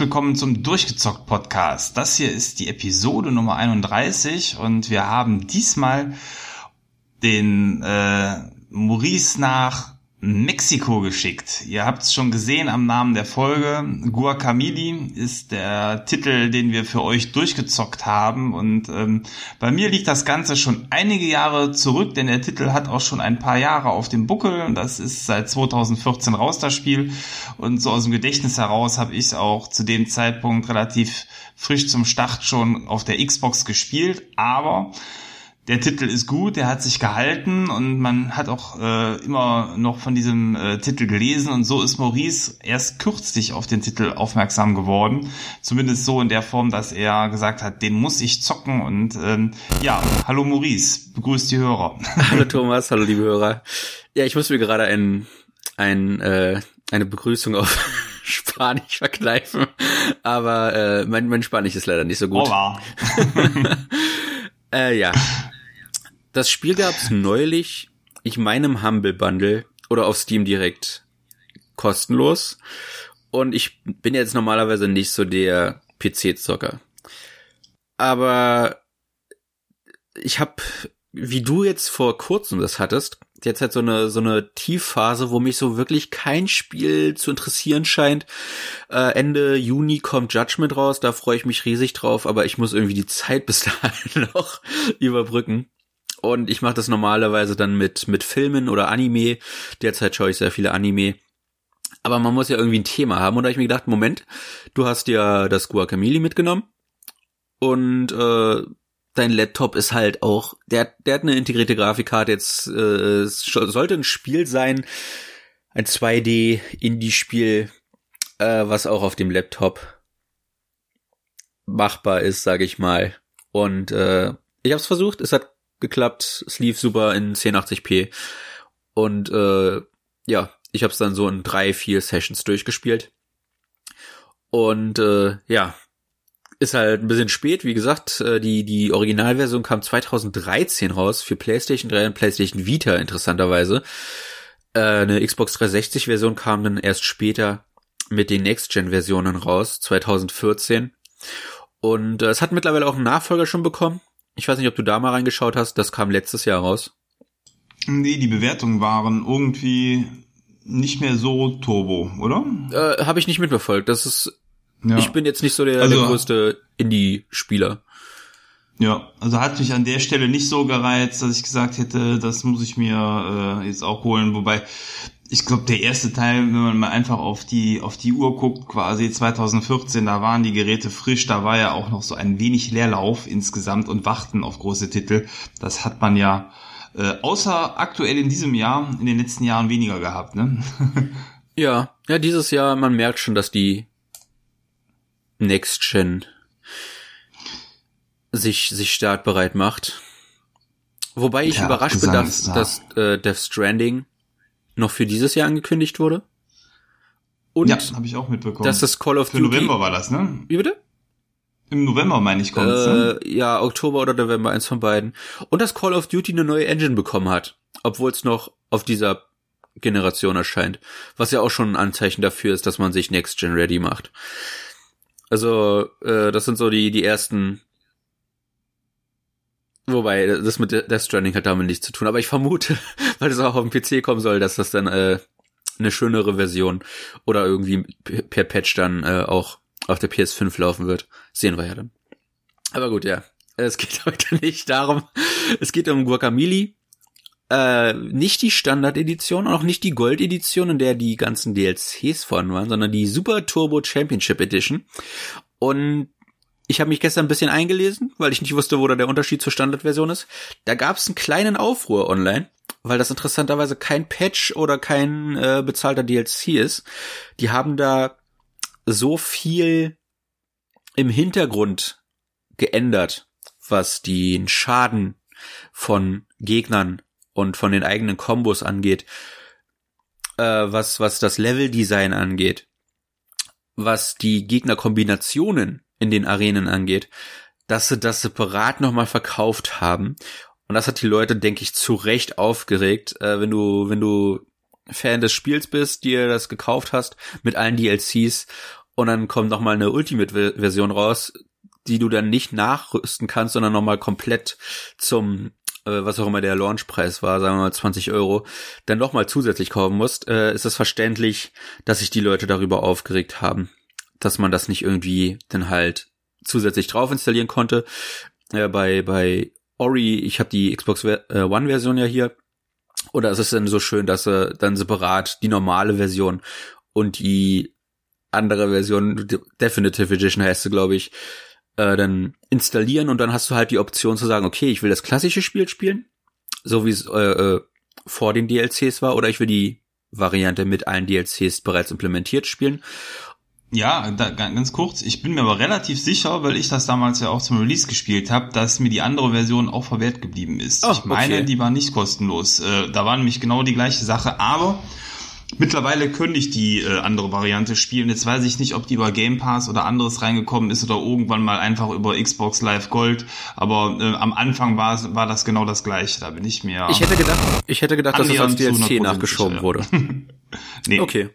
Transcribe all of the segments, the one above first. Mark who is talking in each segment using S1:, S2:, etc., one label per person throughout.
S1: Willkommen zum Durchgezockt Podcast. Das hier ist die Episode Nummer 31 und wir haben diesmal den äh, Maurice nach Mexiko geschickt. Ihr habt es schon gesehen am Namen der Folge. Guacamili ist der Titel, den wir für euch durchgezockt haben. Und ähm, bei mir liegt das Ganze schon einige Jahre zurück, denn der Titel hat auch schon ein paar Jahre auf dem Buckel. Das ist seit 2014 raus, das Spiel. Und so aus dem Gedächtnis heraus habe ich auch zu dem Zeitpunkt relativ frisch zum Start schon auf der Xbox gespielt. Aber der Titel ist gut, der hat sich gehalten und man hat auch äh, immer noch von diesem äh, Titel gelesen und so ist Maurice erst kürzlich auf den Titel aufmerksam geworden. Zumindest so in der Form, dass er gesagt hat, den muss ich zocken und ähm, ja, hallo Maurice, begrüßt die Hörer.
S2: Hallo Thomas, hallo liebe Hörer. Ja, ich muss mir gerade ein, ein, äh, eine Begrüßung auf Spanisch verkneifen, aber äh, mein, mein Spanisch ist leider nicht so gut.
S1: Hola.
S2: äh, ja, das Spiel gab's neulich, ich meine im Humble Bundle oder auf Steam direkt kostenlos. Und ich bin jetzt normalerweise nicht so der PC-Zocker. Aber ich habe, wie du jetzt vor kurzem das hattest, jetzt halt so eine so eine Tiefphase, wo mich so wirklich kein Spiel zu interessieren scheint. Äh, Ende Juni kommt Judgment raus, da freue ich mich riesig drauf, aber ich muss irgendwie die Zeit bis dahin noch überbrücken. Und ich mache das normalerweise dann mit, mit Filmen oder Anime. Derzeit schaue ich sehr viele Anime. Aber man muss ja irgendwie ein Thema haben. Und da habe ich mir gedacht, Moment, du hast ja das Guacamole mitgenommen. Und äh, dein Laptop ist halt auch, der, der hat eine integrierte Grafikkarte. Jetzt äh, sollte ein Spiel sein, ein 2D-Indie-Spiel, äh, was auch auf dem Laptop machbar ist, sage ich mal. Und äh, ich habe es versucht, es hat geklappt, es lief super in 1080p und äh, ja, ich habe es dann so in drei, vier Sessions durchgespielt. Und äh, ja, ist halt ein bisschen spät, wie gesagt, äh, die die Originalversion kam 2013 raus für PlayStation 3 und PlayStation Vita interessanterweise. Äh, eine Xbox 360 Version kam dann erst später mit den Next Gen Versionen raus 2014 und äh, es hat mittlerweile auch einen Nachfolger schon bekommen, ich weiß nicht, ob du da mal reingeschaut hast, das kam letztes Jahr raus.
S1: Nee, die Bewertungen waren irgendwie nicht mehr so turbo, oder?
S2: Äh, Habe ich nicht mitverfolgt. Das ist. Ja. Ich bin jetzt nicht so der, also, der größte Indie-Spieler.
S1: Ja, also hat mich an der Stelle nicht so gereizt, dass ich gesagt hätte, das muss ich mir äh, jetzt auch holen. Wobei ich glaube, der erste Teil, wenn man mal einfach auf die, auf die Uhr guckt, quasi 2014, da waren die Geräte frisch, da war ja auch noch so ein wenig Leerlauf insgesamt und Warten auf große Titel. Das hat man ja, äh, außer aktuell in diesem Jahr, in den letzten Jahren weniger gehabt, ne?
S2: ja, ja, dieses Jahr, man merkt schon, dass die Next Gen sich, sich startbereit macht. Wobei ich ja, überrascht bin, dass, dass äh, Death Stranding noch für dieses Jahr angekündigt wurde.
S1: Und ja, habe ich auch mitbekommen.
S2: Dass das Call of
S1: für Duty. November war das, ne?
S2: Wie bitte?
S1: Im November meine ich kommt äh,
S2: ne? Ja, Oktober oder November, eins von beiden. Und dass Call of Duty eine neue Engine bekommen hat, obwohl es noch auf dieser Generation erscheint. Was ja auch schon ein Anzeichen dafür ist, dass man sich Next Gen ready macht. Also, äh, das sind so die, die ersten Wobei, das mit Death Stranding hat damit nichts zu tun. Aber ich vermute, weil es auch auf dem PC kommen soll, dass das dann äh, eine schönere Version oder irgendwie per Patch dann äh, auch auf der PS5 laufen wird. Sehen wir ja dann. Aber gut, ja. Es geht heute nicht darum. Es geht um Guacamole. Äh, nicht die Standard-Edition und auch nicht die Gold-Edition, in der die ganzen DLCs vorhanden waren, sondern die Super Turbo Championship Edition. Und ich habe mich gestern ein bisschen eingelesen, weil ich nicht wusste, wo da der Unterschied zur Standardversion ist. Da gab es einen kleinen Aufruhr online, weil das interessanterweise kein Patch oder kein äh, bezahlter DLC ist. Die haben da so viel im Hintergrund geändert, was den Schaden von Gegnern und von den eigenen Kombos angeht, äh, was, was das Leveldesign angeht, was die Gegnerkombinationen in den Arenen angeht, dass sie das separat nochmal verkauft haben. Und das hat die Leute, denke ich, zu Recht aufgeregt, äh, wenn du, wenn du Fan des Spiels bist, dir das gekauft hast mit allen DLCs und dann kommt noch mal eine Ultimate-Version raus, die du dann nicht nachrüsten kannst, sondern noch mal komplett zum äh, was auch immer der Launchpreis war, sagen wir mal 20 Euro, dann noch mal zusätzlich kaufen musst, äh, ist es verständlich, dass sich die Leute darüber aufgeregt haben, dass man das nicht irgendwie dann halt zusätzlich drauf installieren konnte. Äh, bei bei Ori, ich habe die Xbox äh, One Version ja hier. Oder ist es denn so schön, dass sie dann separat die normale Version und die andere Version, Definitive Edition heißt sie, glaube ich, äh, dann installieren und dann hast du halt die Option zu sagen, okay, ich will das klassische Spiel spielen, so wie es äh, äh, vor den DLCs war, oder ich will die Variante mit allen DLCs bereits implementiert spielen.
S1: Ja, da, ganz kurz, ich bin mir aber relativ sicher, weil ich das damals ja auch zum Release gespielt habe, dass mir die andere Version auch verwehrt geblieben ist. Oh, ich meine, okay. die war nicht kostenlos. Äh, da war nämlich genau die gleiche Sache, aber Mittlerweile könnte ich die äh, andere Variante spielen. Jetzt weiß ich nicht, ob die über Game Pass oder anderes reingekommen ist oder irgendwann mal einfach über Xbox Live Gold. Aber äh, am Anfang war, war das genau das gleiche. Da bin ich mir.
S2: Ich hätte gedacht, ich hätte gedacht, dass das als DLC nachgeschoben sicher. wurde. nee. Okay.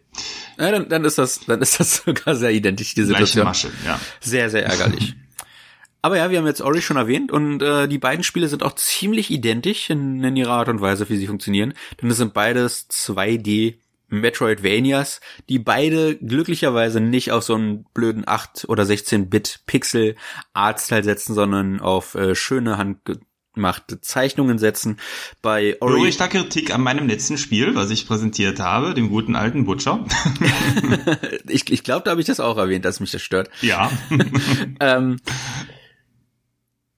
S2: Ja, dann, dann ist das, dann ist das sogar sehr identisch, diese
S1: Gleiche Masche, ja.
S2: Sehr, sehr ärgerlich. Aber ja, wir haben jetzt Ori schon erwähnt und äh, die beiden Spiele sind auch ziemlich identisch in, in ihrer Art und Weise, wie sie funktionieren. Denn es sind beides 2D Metroidvanias, die beide glücklicherweise nicht auf so einen blöden 8 oder 16-Bit Pixel Artstyle setzen, sondern auf äh, schöne handgemachte Zeichnungen setzen. Bei
S1: Ori Höre ich da Kritik an meinem letzten Spiel, was ich präsentiert habe, dem guten alten Butcher?
S2: ich ich glaube, da habe ich das auch erwähnt, dass mich das stört.
S1: Ja.
S2: ähm,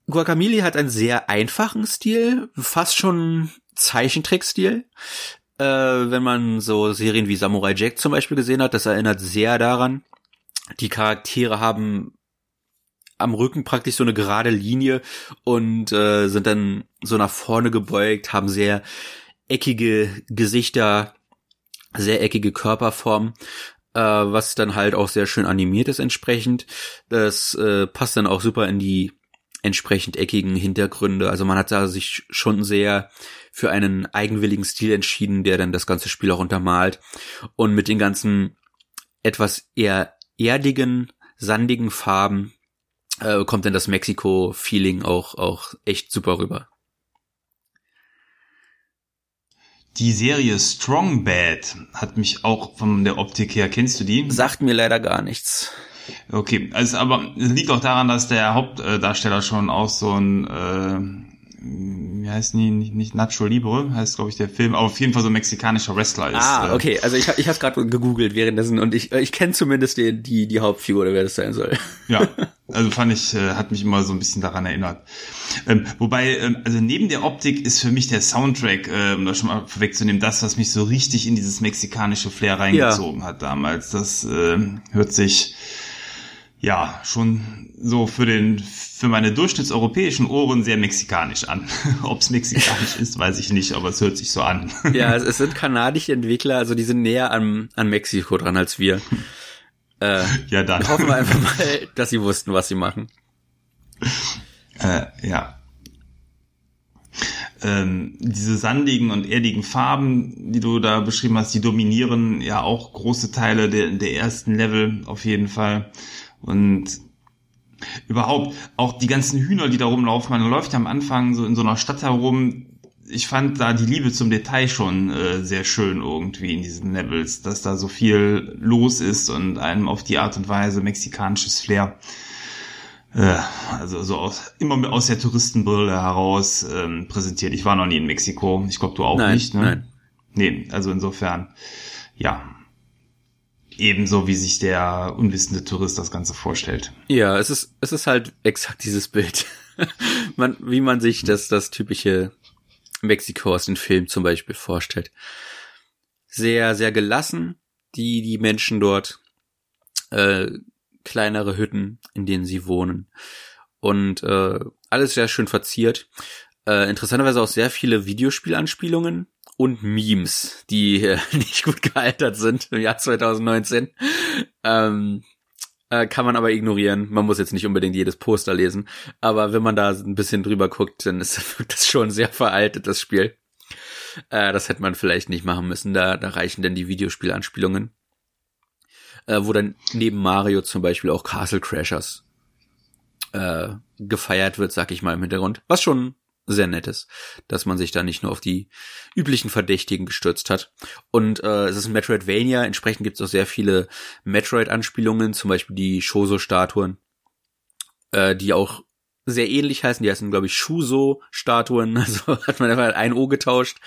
S2: Guacamole hat einen sehr einfachen Stil, fast schon Zeichentrickstil äh, wenn man so Serien wie Samurai Jack zum Beispiel gesehen hat. Das erinnert sehr daran. Die Charaktere haben am Rücken praktisch so eine gerade Linie und äh, sind dann so nach vorne gebeugt, haben sehr eckige Gesichter, sehr eckige Körperformen, äh, was dann halt auch sehr schön animiert ist entsprechend. Das äh, passt dann auch super in die entsprechend eckigen Hintergründe. Also man hat da sich schon sehr für einen eigenwilligen Stil entschieden, der dann das ganze Spiel auch untermalt. Und mit den ganzen etwas eher erdigen, sandigen Farben äh, kommt dann das Mexiko-Feeling auch, auch echt super rüber.
S1: Die Serie Strong Bad hat mich auch von der Optik her, kennst du die?
S2: Sagt mir leider gar nichts.
S1: Okay, also aber es liegt auch daran, dass der Hauptdarsteller schon auch so ein äh, wie heißt die, nicht, nicht Nacho Libre, heißt glaube ich der Film, aber auf jeden Fall so ein mexikanischer Wrestler ist.
S2: Ah, äh. okay, also ich, ich habe gerade gegoogelt währenddessen und ich, ich kenne zumindest die, die, die Hauptfigur, oder wer das sein soll.
S1: Ja, also fand ich, äh, hat mich immer so ein bisschen daran erinnert. Ähm, wobei, ähm, also neben der Optik ist für mich der Soundtrack, äh, um das schon mal vorwegzunehmen, das, was mich so richtig in dieses mexikanische Flair reingezogen ja. hat damals. Das äh, hört sich ja schon so für den für meine durchschnittseuropäischen Ohren sehr mexikanisch an. Ob es mexikanisch ist, weiß ich nicht, aber es hört sich so an.
S2: ja, es, es, sind kanadische Entwickler, also die sind näher an, an Mexiko dran als wir. Äh, ja, dann. Hoffen wir einfach mal, dass sie wussten, was sie machen.
S1: Äh, ja. Ähm, diese sandigen und erdigen Farben, die du da beschrieben hast, die dominieren ja auch große Teile der, der ersten Level auf jeden Fall. Und überhaupt auch die ganzen Hühner, die da rumlaufen, man läuft ja am Anfang so in so einer Stadt herum. Ich fand da die Liebe zum Detail schon äh, sehr schön irgendwie in diesen Levels, dass da so viel los ist und einem auf die Art und Weise mexikanisches Flair äh, also so aus, immer aus der Touristenbrille heraus ähm, präsentiert. Ich war noch nie in Mexiko. Ich glaube, du auch nein, nicht, ne? Nein. Nee, also insofern, ja, ebenso wie sich der unwissende Tourist das Ganze vorstellt.
S2: Ja, es ist, es ist halt exakt dieses Bild. man, wie man sich das, das typische Mexiko aus den Filmen zum Beispiel vorstellt. Sehr, sehr gelassen, die, die Menschen dort, äh, kleinere Hütten, in denen sie wohnen. Und äh, alles sehr schön verziert. Äh, interessanterweise auch sehr viele Videospielanspielungen und Memes, die äh, nicht gut gealtert sind im Jahr 2019. Ähm, äh, kann man aber ignorieren. Man muss jetzt nicht unbedingt jedes Poster lesen. Aber wenn man da ein bisschen drüber guckt, dann ist das schon sehr veraltet, das Spiel. Äh, das hätte man vielleicht nicht machen müssen. Da, da reichen denn die Videospielanspielungen. äh, wo dann neben Mario zum Beispiel auch Castle Crashers äh, gefeiert wird, sag ich mal im Hintergrund. Was schon sehr nett ist, dass man sich da nicht nur auf die üblichen Verdächtigen gestürzt hat. Und äh, es ist ein Metroidvania, entsprechend gibt es auch sehr viele Metroid-Anspielungen, zum Beispiel die Shoso-Statuen, äh, die auch sehr ähnlich heißen. Die heißen, glaube ich, Shuso-Statuen. Also hat man einfach ein O getauscht.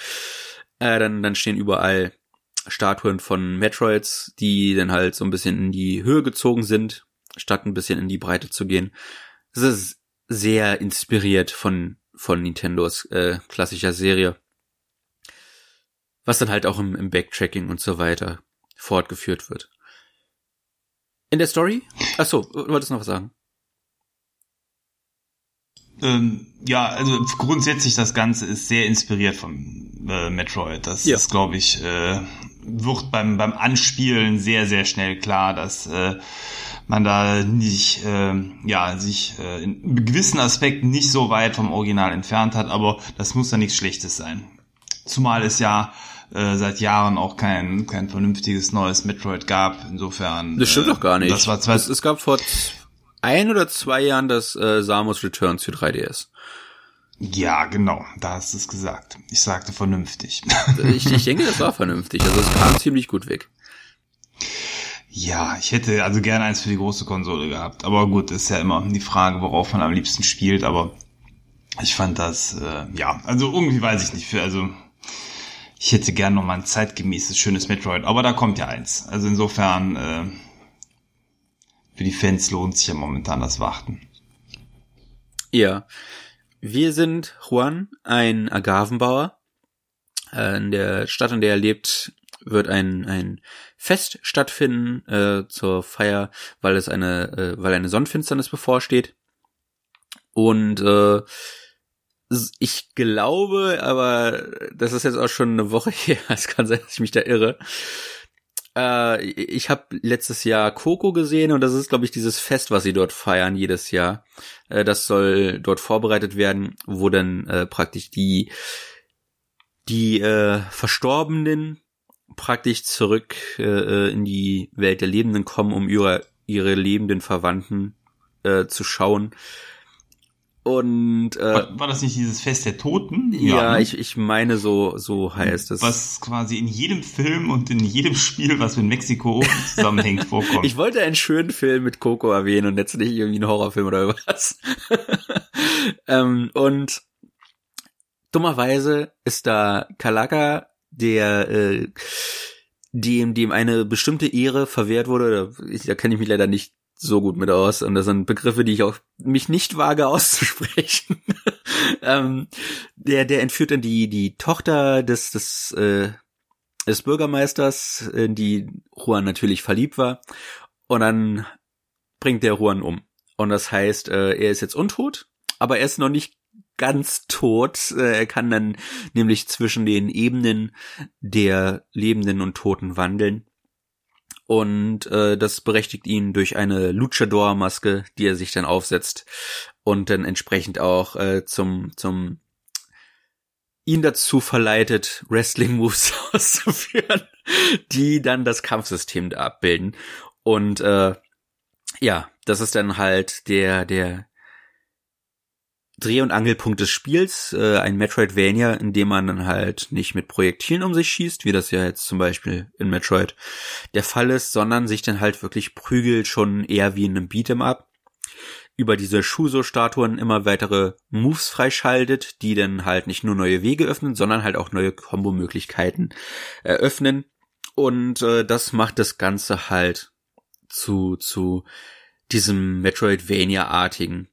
S2: Äh, dann, dann stehen überall Statuen von Metroids, die dann halt so ein bisschen in die Höhe gezogen sind, statt ein bisschen in die Breite zu gehen. Es ist sehr inspiriert von, von Nintendos äh, klassischer Serie. Was dann halt auch im, im Backtracking und so weiter fortgeführt wird. In der Story? Ach so, du wolltest noch was sagen?
S1: Ähm, ja, also grundsätzlich das Ganze ist sehr inspiriert von äh, Metroid. Das ja. ist, glaube ich, äh, wird beim, beim Anspielen sehr, sehr schnell klar, dass äh, man da nicht, äh, ja, sich äh, in gewissen Aspekten nicht so weit vom Original entfernt hat, aber das muss ja nichts Schlechtes sein. Zumal es ja äh, seit Jahren auch kein, kein vernünftiges neues Metroid gab. Insofern.
S2: Das stimmt
S1: äh,
S2: doch gar nicht.
S1: Das war zwar
S2: es, es gab vor ein oder zwei Jahren das äh, Samus Returns für 3DS.
S1: Ja, genau, da hast du es gesagt. Ich sagte vernünftig.
S2: ich, ich denke, das war vernünftig. Also es kam ziemlich gut weg.
S1: Ja, ich hätte also gerne eins für die große Konsole gehabt. Aber gut, ist ja immer die Frage, worauf man am liebsten spielt. Aber ich fand das, äh, ja, also irgendwie weiß ich nicht. Für, also ich hätte gerne noch mal ein zeitgemäßes, schönes Metroid. Aber da kommt ja eins. Also insofern, äh, für die Fans lohnt sich ja momentan das Warten.
S2: Ja. Wir sind Juan, ein Agavenbauer. Äh, in der Stadt, in der er lebt, wird ein, ein Fest stattfinden äh, zur Feier, weil es eine, äh, weil eine Sonnenfinsternis bevorsteht. Und äh, ich glaube, aber das ist jetzt auch schon eine Woche her, es kann sein, dass ich mich da irre, äh, ich habe letztes Jahr Coco gesehen und das ist, glaube ich, dieses Fest, was sie dort feiern jedes Jahr. Äh, das soll dort vorbereitet werden, wo dann äh, praktisch die die äh, Verstorbenen praktisch zurück äh, äh in die Welt der Lebenden kommen, um ihre ihre lebenden Verwandten äh, zu schauen und äh,
S1: war, war das nicht dieses Fest der Toten?
S2: Ja, ja ich, ich meine so so heißt es.
S1: Was quasi in jedem Film und in jedem Spiel, was mit Mexiko zusammenhängt, vorkommt.
S2: Ich wollte einen schönen Film mit Coco erwähnen und jetzt nicht irgendwie einen Horrorfilm oder was. ähm, und dummerweise ist da Kalaka, der äh, dem dem eine bestimmte Ehre verwehrt wurde. Da, da kenne ich mich leider nicht so gut mit aus und das sind Begriffe, die ich auch mich nicht wage auszusprechen. ähm, der der entführt dann die die Tochter des des äh, des Bürgermeisters, in die Juan natürlich verliebt war und dann bringt der Juan um und das heißt, äh, er ist jetzt untot, aber er ist noch nicht ganz tot. Äh, er kann dann nämlich zwischen den Ebenen der Lebenden und Toten wandeln und äh, das berechtigt ihn durch eine Luchador-Maske, die er sich dann aufsetzt und dann entsprechend auch äh, zum zum ihn dazu verleitet, Wrestling-Moves auszuführen, die dann das Kampfsystem da abbilden. Und äh, ja, das ist dann halt der der Dreh- und Angelpunkt des Spiels, äh, ein Metroidvania, in dem man dann halt nicht mit Projektilen um sich schießt, wie das ja jetzt zum Beispiel in Metroid der Fall ist, sondern sich dann halt wirklich prügelt, schon eher wie in einem Beat'em Up, über diese Shuso-Statuen immer weitere Moves freischaltet, die dann halt nicht nur neue Wege öffnen, sondern halt auch neue Kombo-Möglichkeiten eröffnen. Und äh, das macht das Ganze halt zu, zu diesem Metroidvania-artigen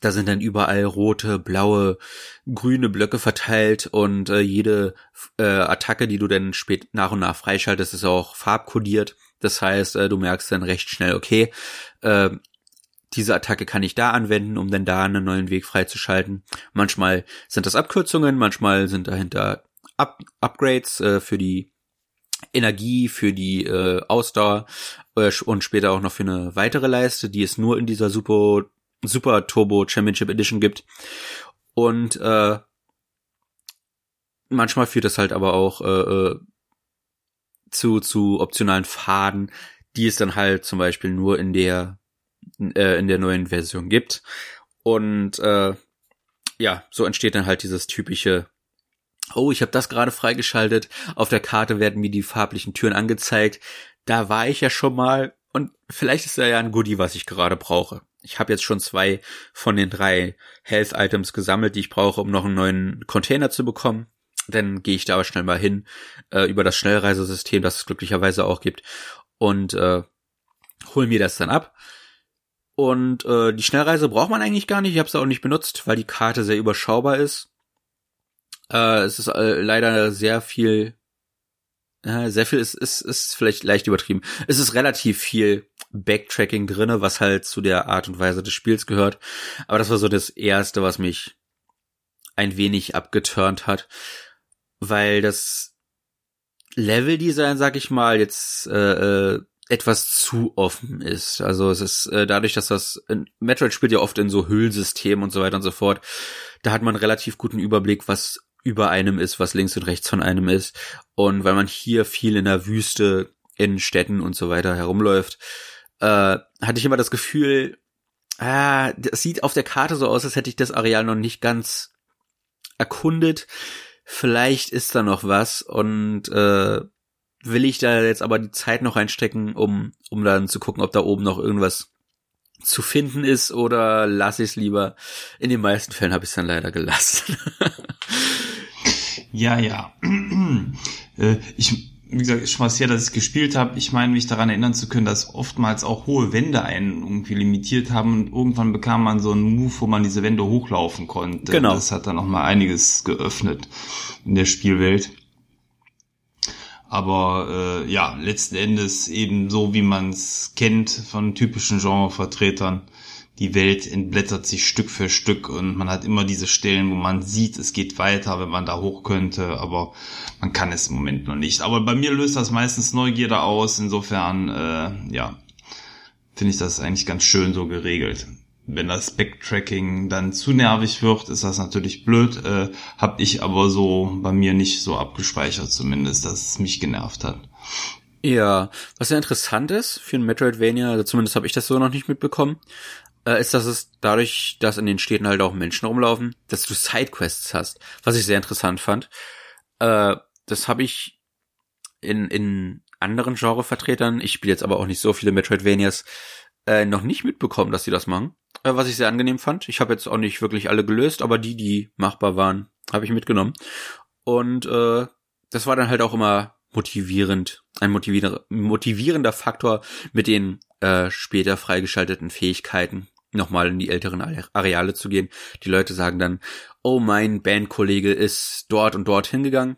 S2: da sind dann überall rote, blaue, grüne Blöcke verteilt und äh, jede äh, Attacke, die du dann spät nach und nach freischaltest, ist auch farbkodiert. Das heißt, äh, du merkst dann recht schnell, okay, äh, diese Attacke kann ich da anwenden, um dann da einen neuen Weg freizuschalten. Manchmal sind das Abkürzungen, manchmal sind dahinter Up Upgrades äh, für die Energie, für die äh, Ausdauer äh, und später auch noch für eine weitere Leiste, die es nur in dieser Super Super Turbo Championship Edition gibt. Und äh, manchmal führt das halt aber auch äh, äh, zu, zu optionalen Faden, die es dann halt zum Beispiel nur in der äh, in der neuen Version gibt. Und äh, ja, so entsteht dann halt dieses typische Oh, ich habe das gerade freigeschaltet. Auf der Karte werden mir die farblichen Türen angezeigt. Da war ich ja schon mal und vielleicht ist da ja ein Goodie, was ich gerade brauche. Ich habe jetzt schon zwei von den drei Health Items gesammelt, die ich brauche, um noch einen neuen Container zu bekommen. Dann gehe ich da aber schnell mal hin äh, über das Schnellreisesystem, das es glücklicherweise auch gibt, und äh, hol mir das dann ab. Und äh, die Schnellreise braucht man eigentlich gar nicht. Ich habe es auch nicht benutzt, weil die Karte sehr überschaubar ist. Äh, es ist äh, leider sehr viel, sehr viel ist, ist, ist vielleicht leicht übertrieben. Es ist relativ viel Backtracking drinne, was halt zu der Art und Weise des Spiels gehört. Aber das war so das erste, was mich ein wenig abgeturnt hat, weil das Leveldesign, sag ich mal, jetzt äh, äh, etwas zu offen ist. Also es ist äh, dadurch, dass das Metroid spielt ja oft in so Hüllsystemen und so weiter und so fort. Da hat man relativ guten Überblick, was über einem ist, was links und rechts von einem ist. Und weil man hier viel in der Wüste, in Städten und so weiter herumläuft, äh, hatte ich immer das Gefühl, ah, das sieht auf der Karte so aus, als hätte ich das Areal noch nicht ganz erkundet. Vielleicht ist da noch was und äh, will ich da jetzt aber die Zeit noch einstecken, um, um dann zu gucken, ob da oben noch irgendwas zu finden ist oder lasse ich es lieber. In den meisten Fällen habe ich es dann leider gelassen.
S1: ja, ja. Äh, ich, wie gesagt, ist schon was her, dass ich gespielt habe. Ich meine, mich daran erinnern zu können, dass oftmals auch hohe Wände einen irgendwie limitiert haben und irgendwann bekam man so einen Move, wo man diese Wände hochlaufen konnte.
S2: Genau.
S1: Das hat dann noch mal einiges geöffnet in der Spielwelt. Aber äh, ja, letzten Endes eben so, wie man es kennt von typischen Genrevertretern. Die Welt entblättert sich Stück für Stück und man hat immer diese Stellen, wo man sieht, es geht weiter, wenn man da hoch könnte, aber man kann es im Moment noch nicht. Aber bei mir löst das meistens Neugierde aus, insofern, äh, ja, finde ich das eigentlich ganz schön so geregelt wenn das Backtracking dann zu nervig wird, ist das natürlich blöd. Äh, hab ich aber so bei mir nicht so abgespeichert zumindest, dass es mich genervt hat.
S2: Ja, was sehr interessant ist für ein Metroidvania, also zumindest habe ich das so noch nicht mitbekommen, äh, ist, dass es dadurch, dass in den Städten halt auch Menschen rumlaufen, dass du Sidequests hast, was ich sehr interessant fand. Äh, das habe ich in, in anderen Genrevertretern, ich spiele jetzt aber auch nicht so viele Metroidvanias, äh, noch nicht mitbekommen, dass sie das machen. Äh, was ich sehr angenehm fand. Ich habe jetzt auch nicht wirklich alle gelöst, aber die, die machbar waren, habe ich mitgenommen. Und äh, das war dann halt auch immer motivierend, ein motivierender, motivierender Faktor mit den äh, später freigeschalteten Fähigkeiten nochmal in die älteren Areale zu gehen. Die Leute sagen dann, oh, mein Bandkollege ist dort und dort hingegangen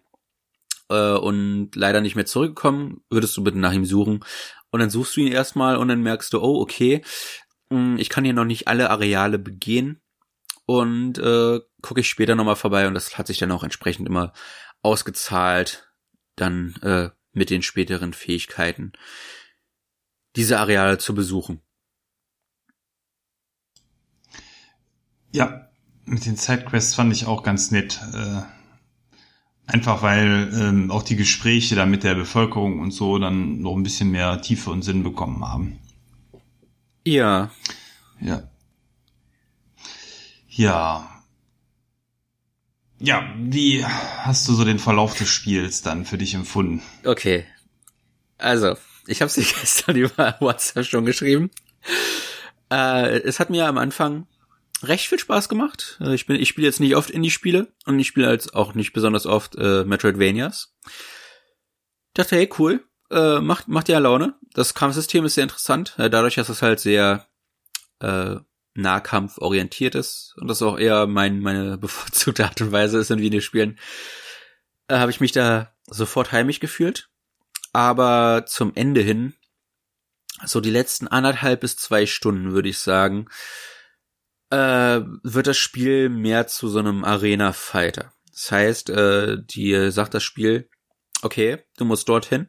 S2: äh, und leider nicht mehr zurückgekommen. Würdest du bitte nach ihm suchen? Und dann suchst du ihn erstmal und dann merkst du, oh, okay, hm, ich kann hier noch nicht alle Areale begehen und äh, gucke ich später nochmal vorbei und das hat sich dann auch entsprechend immer ausgezahlt, dann äh, mit den späteren Fähigkeiten diese Areale zu besuchen.
S1: Ja, mit den Sidequests fand ich auch ganz nett. Äh, einfach weil ähm, auch die Gespräche da mit der Bevölkerung und so dann noch ein bisschen mehr Tiefe und Sinn bekommen haben.
S2: Ja.
S1: Ja. Ja. Ja, wie hast du so den Verlauf des Spiels dann für dich empfunden?
S2: Okay. Also, ich habe sie gestern über WhatsApp schon geschrieben. Äh, es hat mir am Anfang recht viel Spaß gemacht. Äh, ich bin, ich spiele jetzt nicht oft Indie-Spiele und ich spiele jetzt auch nicht besonders oft äh, Metroidvanias. Dachte, hey, cool, äh, macht, macht ja Laune. Das Kampfsystem ist sehr interessant, äh, dadurch, dass es halt sehr äh, Nahkampf orientiert ist und das auch eher mein, meine bevorzugte Art und Weise ist in Videospielen, äh, habe ich mich da sofort heimisch gefühlt. Aber zum Ende hin, so die letzten anderthalb bis zwei Stunden, würde ich sagen, äh, wird das Spiel mehr zu so einem Arena-Fighter. Das heißt, äh, die sagt das Spiel, okay, du musst dorthin,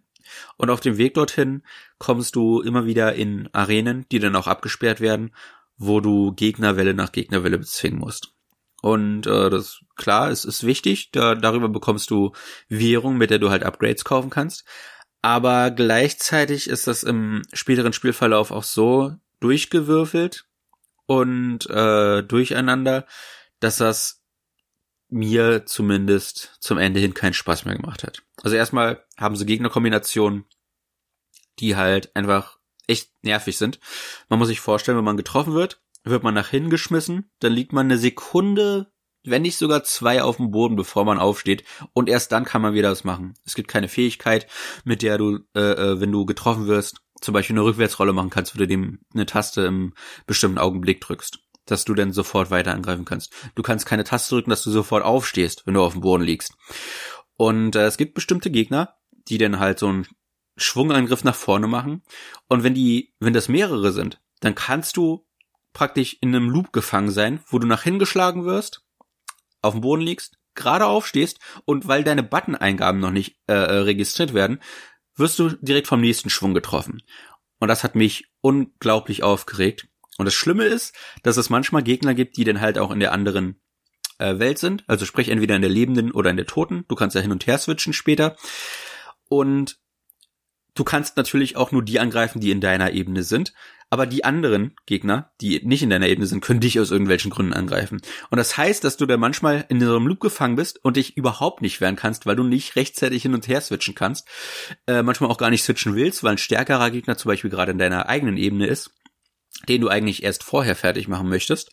S2: und auf dem Weg dorthin kommst du immer wieder in Arenen, die dann auch abgesperrt werden, wo du Gegnerwelle nach Gegnerwelle bezwingen musst. Und äh, das klar, es ist wichtig, da, darüber bekommst du Währung, mit der du halt Upgrades kaufen kannst. Aber gleichzeitig ist das im späteren Spielverlauf auch so durchgewürfelt und äh, durcheinander, dass das mir zumindest zum Ende hin keinen Spaß mehr gemacht hat. Also erstmal haben sie Gegnerkombinationen, die halt einfach echt nervig sind. Man muss sich vorstellen, wenn man getroffen wird, wird man nach hinten geschmissen, dann liegt man eine Sekunde, wenn nicht sogar zwei auf dem Boden, bevor man aufsteht und erst dann kann man wieder was machen. Es gibt keine Fähigkeit, mit der du, äh, äh wenn du getroffen wirst, zum Beispiel eine Rückwärtsrolle machen kannst, wo du dem eine Taste im bestimmten Augenblick drückst, dass du dann sofort weiter angreifen kannst. Du kannst keine Taste drücken, dass du sofort aufstehst, wenn du auf dem Boden liegst. Und äh, es gibt bestimmte Gegner, die dann halt so einen Schwungangriff nach vorne machen. Und wenn die, wenn das mehrere sind, dann kannst du praktisch in einem Loop gefangen sein, wo du nach hingeschlagen wirst, auf dem Boden liegst, gerade aufstehst und weil deine Button-Eingaben noch nicht äh, äh, registriert werden, wirst du direkt vom nächsten Schwung getroffen. Und das hat mich unglaublich aufgeregt. Und das Schlimme ist, dass es manchmal Gegner gibt, die dann halt auch in der anderen äh, Welt sind. Also sprich entweder in der lebenden oder in der toten. Du kannst ja hin und her switchen später. Und du kannst natürlich auch nur die angreifen, die in deiner Ebene sind aber die anderen Gegner, die nicht in deiner Ebene sind, können dich aus irgendwelchen Gründen angreifen. Und das heißt, dass du da manchmal in so einem Loop gefangen bist und dich überhaupt nicht wehren kannst, weil du nicht rechtzeitig hin und her switchen kannst. Äh, manchmal auch gar nicht switchen willst, weil ein stärkerer Gegner zum Beispiel gerade in deiner eigenen Ebene ist, den du eigentlich erst vorher fertig machen möchtest.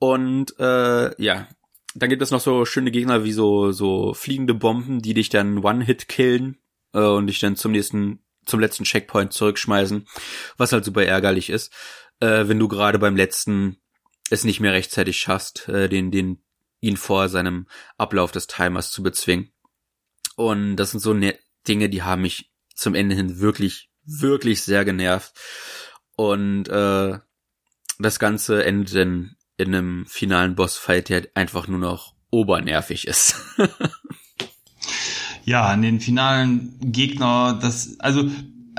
S2: Und äh, ja, dann gibt es noch so schöne Gegner wie so so fliegende Bomben, die dich dann One-Hit killen äh, und dich dann zum nächsten zum letzten Checkpoint zurückschmeißen, was halt super ärgerlich ist, äh, wenn du gerade beim letzten es nicht mehr rechtzeitig schaffst, äh, den, den, ihn vor seinem Ablauf des Timers zu bezwingen. Und das sind so ne Dinge, die haben mich zum Ende hin wirklich, wirklich sehr genervt. Und äh, das Ganze endet in, in einem finalen Bossfight, der einfach nur noch obernervig ist.
S1: Ja, an den finalen Gegner, das, also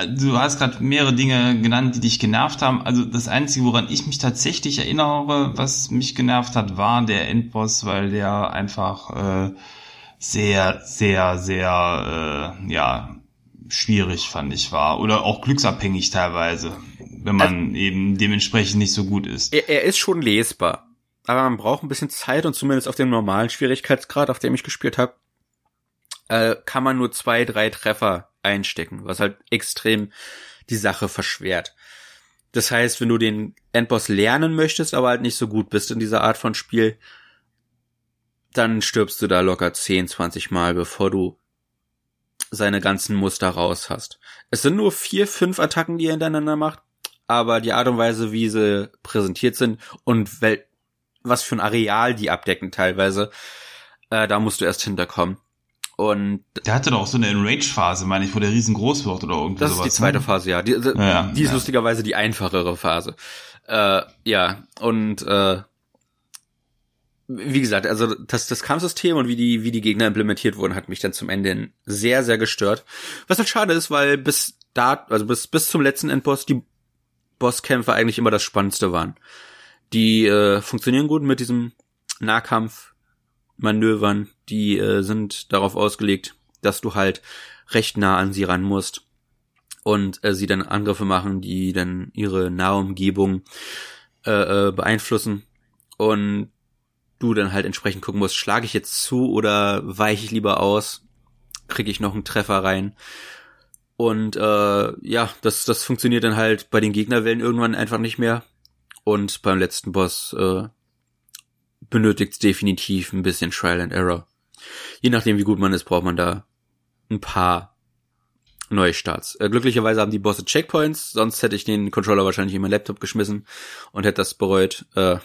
S1: du hast gerade mehrere Dinge genannt, die dich genervt haben. Also das Einzige, woran ich mich tatsächlich erinnere, was mich genervt hat, war der Endboss, weil der einfach äh, sehr, sehr, sehr, äh, ja, schwierig fand ich war. Oder auch glücksabhängig teilweise, wenn man also, eben dementsprechend nicht so gut ist.
S2: Er, er ist schon lesbar. Aber man braucht ein bisschen Zeit und zumindest auf dem normalen Schwierigkeitsgrad, auf dem ich gespielt habe, äh, kann man nur zwei, drei Treffer einstecken, was halt extrem die Sache verschwert. Das heißt, wenn du den Endboss lernen möchtest, aber halt nicht so gut bist in dieser Art von Spiel, dann stirbst du da locker 10, 20 Mal, bevor du seine ganzen Muster raus hast. Es sind nur vier, fünf Attacken, die er hintereinander macht, aber die Art und Weise, wie sie präsentiert sind und was für ein Areal die abdecken teilweise, äh, da musst du erst hinterkommen. Und
S1: der hatte doch auch so eine Enrage-Phase, meine ich, wo der riesengroß wird oder irgendwie
S2: Das sowas, ist die zweite ne? Phase, ja. Die, die, ja, die ist ja. lustigerweise die einfachere Phase. Äh, ja, und äh, wie gesagt, also das, das Kampfsystem und wie die, wie die Gegner implementiert wurden, hat mich dann zum Ende sehr, sehr gestört. Was halt schade ist, weil bis da, also bis, bis zum letzten Endboss die Bosskämpfe eigentlich immer das Spannendste waren. Die äh, funktionieren gut mit diesem Nahkampf, Manövern, die äh, sind darauf ausgelegt, dass du halt recht nah an sie ran musst und äh, sie dann Angriffe machen, die dann ihre Nahumgebung äh, äh, beeinflussen und du dann halt entsprechend gucken musst, schlage ich jetzt zu oder weiche ich lieber aus, kriege ich noch einen Treffer rein. Und äh, ja, das, das funktioniert dann halt bei den Gegnerwellen irgendwann einfach nicht mehr. Und beim letzten Boss äh, benötigt definitiv ein bisschen Trial and Error. Je nachdem, wie gut man ist, braucht man da ein paar Neustarts. Äh, glücklicherweise haben die Bosse Checkpoints, sonst hätte ich den Controller wahrscheinlich in meinen Laptop geschmissen und hätte das bereut. Äh,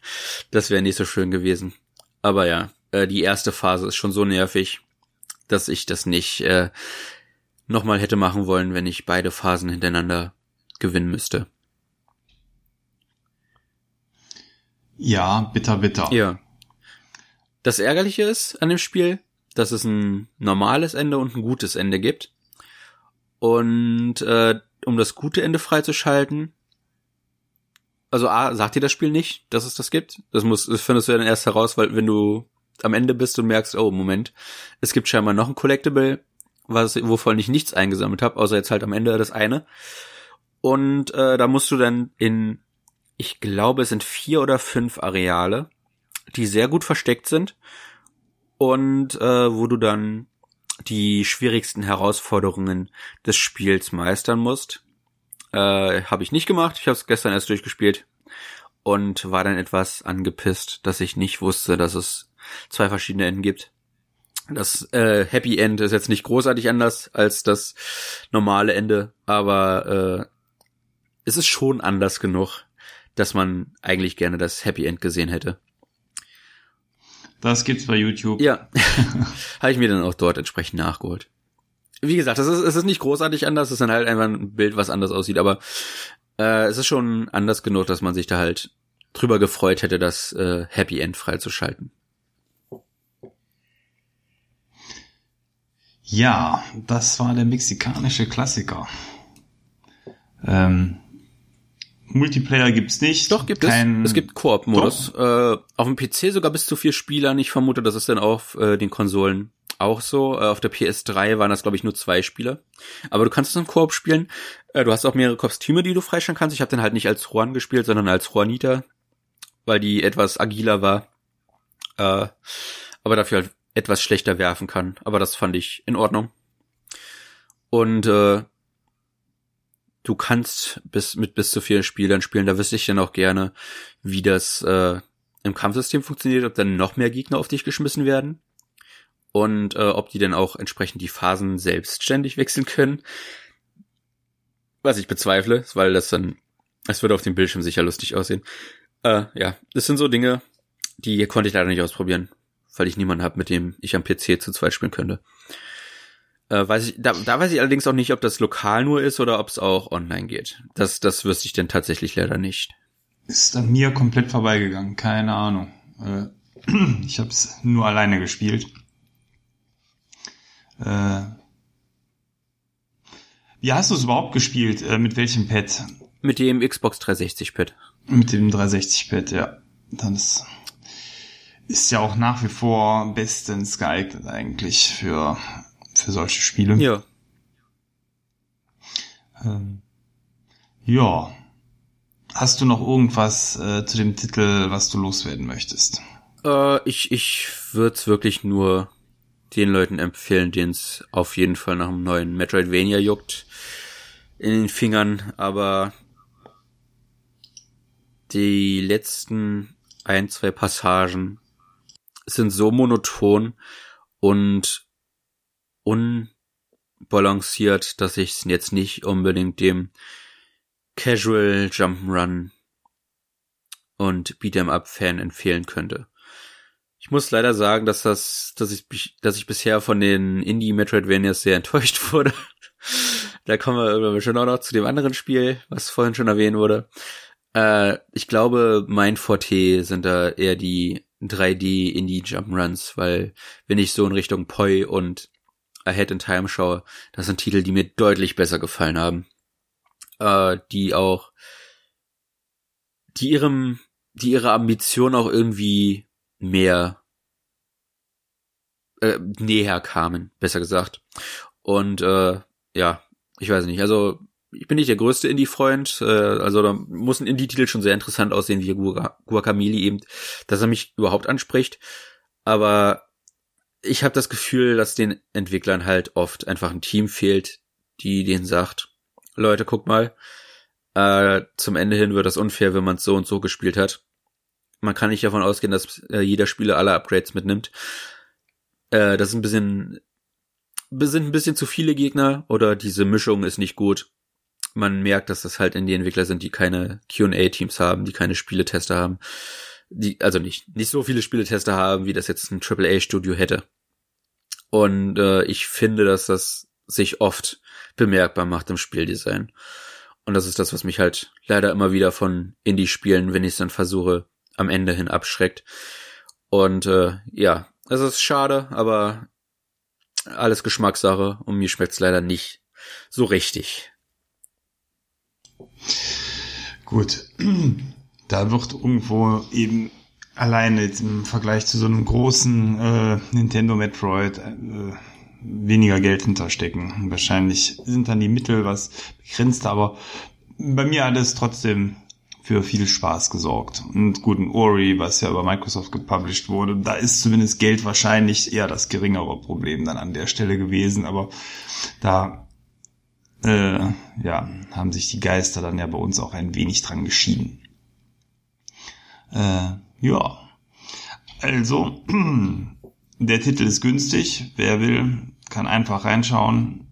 S2: das wäre nicht so schön gewesen. Aber ja, äh, die erste Phase ist schon so nervig, dass ich das nicht äh, nochmal hätte machen wollen, wenn ich beide Phasen hintereinander gewinnen müsste.
S1: Ja, bitter, bitter.
S2: Ja. Das Ärgerliche ist an dem Spiel, dass es ein normales Ende und ein gutes Ende gibt. Und äh, um das gute Ende freizuschalten, also A, sagt dir das Spiel nicht, dass es das gibt. Das muss, das findest du dann erst heraus, weil wenn du am Ende bist und merkst, oh Moment, es gibt scheinbar noch ein Collectible, was, wovon ich nichts eingesammelt habe, außer jetzt halt am Ende das eine. Und äh, da musst du dann in, ich glaube, es sind vier oder fünf Areale, die sehr gut versteckt sind und äh, wo du dann die schwierigsten Herausforderungen des Spiels meistern musst. Äh, habe ich nicht gemacht. Ich habe es gestern erst durchgespielt und war dann etwas angepisst, dass ich nicht wusste, dass es zwei verschiedene Enden gibt. Das äh, Happy End ist jetzt nicht großartig anders als das normale Ende, aber äh, es ist schon anders genug, dass man eigentlich gerne das Happy End gesehen hätte.
S1: Das gibt's bei YouTube.
S2: Ja, habe ich mir dann auch dort entsprechend nachgeholt. Wie gesagt, es ist, es ist nicht großartig anders, es ist dann halt einfach ein Bild, was anders aussieht, aber äh, es ist schon anders genug, dass man sich da halt drüber gefreut hätte, das äh, Happy End freizuschalten.
S1: Ja, das war der mexikanische Klassiker. Ähm, Multiplayer gibt's nicht.
S2: Doch, gibt
S1: Kein
S2: es. Es gibt Koop-Modus. Äh, auf dem PC sogar bis zu vier Spielern. Ich vermute, das ist dann auf äh, den Konsolen auch so. Äh, auf der PS3 waren das, glaube ich, nur zwei Spieler. Aber du kannst es im Koop spielen. Äh, du hast auch mehrere Kostüme, die du freischalten kannst. Ich habe den halt nicht als Juan gespielt, sondern als Juanita, weil die etwas agiler war. Äh, aber dafür halt etwas schlechter werfen kann. Aber das fand ich in Ordnung. Und äh, du kannst bis mit bis zu vier Spielern spielen. Da wüsste ich dann auch gerne, wie das äh, im Kampfsystem funktioniert, ob dann noch mehr Gegner auf dich geschmissen werden und äh, ob die dann auch entsprechend die Phasen selbstständig wechseln können. Was ich bezweifle, weil das dann, es würde auf dem Bildschirm sicher lustig aussehen. Äh, ja, das sind so Dinge, die konnte ich leider nicht ausprobieren, weil ich niemanden habe, mit dem ich am PC zu zweit spielen könnte. Äh, weiß ich, da, da weiß ich allerdings auch nicht, ob das lokal nur ist oder ob es auch online geht. Das, das wüsste ich denn tatsächlich leider nicht.
S1: Ist an mir komplett vorbeigegangen, keine Ahnung. Äh, ich habe es nur alleine gespielt. Äh, wie hast du es überhaupt gespielt? Äh, mit welchem Pad?
S2: Mit dem Xbox 360 Pad.
S1: Mit dem 360 Pad, ja. Dann ist, ist ja auch nach wie vor bestens geeignet eigentlich für, für solche Spiele.
S2: Ja.
S1: Ähm, ja. Hast du noch irgendwas äh, zu dem Titel, was du loswerden möchtest?
S2: Äh, ich ich würde es wirklich nur den Leuten empfehlen, denen es auf jeden Fall nach einem neuen Metroidvania juckt in den Fingern, aber die letzten ein, zwei Passagen sind so monoton und unbalanciert, dass ich es jetzt nicht unbedingt dem Casual Jump'n'Run und Beat'em Up Fan empfehlen könnte. Ich muss leider sagen, dass das, dass ich, dass ich bisher von den Indie Metroidvanias sehr enttäuscht wurde. da kommen wir irgendwann schon auch noch zu dem anderen Spiel, was vorhin schon erwähnt wurde. Äh, ich glaube, mein Forte sind da eher die 3D Indie Jump'n'Runs, weil wenn ich so in Richtung Poi und Ahead in Time schaue, das sind Titel, die mir deutlich besser gefallen haben. Äh, die auch, die ihrem, die ihre Ambition auch irgendwie mehr äh, näher kamen, besser gesagt. Und äh, ja, ich weiß nicht, also ich bin nicht der größte Indie-Freund, äh, also da muss ein Indie-Titel schon sehr interessant aussehen, wie Guacamole eben, dass er mich überhaupt anspricht. Aber ich habe das Gefühl, dass den Entwicklern halt oft einfach ein Team fehlt, die denen sagt, Leute, guck mal, äh, zum Ende hin wird das unfair, wenn man es so und so gespielt hat. Man kann nicht davon ausgehen, dass äh, jeder Spieler alle Upgrades mitnimmt. Äh, das ist ein bisschen, sind ein bisschen zu viele Gegner oder diese Mischung ist nicht gut. Man merkt, dass das halt in die Entwickler sind, die keine Q&A-Teams haben, die keine Spieletester haben, die also nicht nicht so viele Spieletester haben, wie das jetzt ein AAA-Studio hätte. Und äh, ich finde, dass das sich oft bemerkbar macht im Spieldesign. Und das ist das, was mich halt leider immer wieder von Indie-Spielen, wenn ich es dann versuche, am Ende hin abschreckt. Und äh, ja, es ist schade, aber alles Geschmackssache und mir schmeckt's leider nicht so richtig.
S1: Gut, da wird irgendwo eben alleine im Vergleich zu so einem großen äh, Nintendo Metroid äh, weniger Geld hinterstecken. Wahrscheinlich sind dann die Mittel was begrenzt, aber bei mir hat es trotzdem für viel Spaß gesorgt. Und gut, ein Ori, was ja über Microsoft gepublished wurde, da ist zumindest Geld wahrscheinlich eher das geringere Problem dann an der Stelle gewesen, aber da äh, ja, haben sich die Geister dann ja bei uns auch ein wenig dran geschieden. Äh, ja, also der Titel ist günstig. Wer will, kann einfach reinschauen.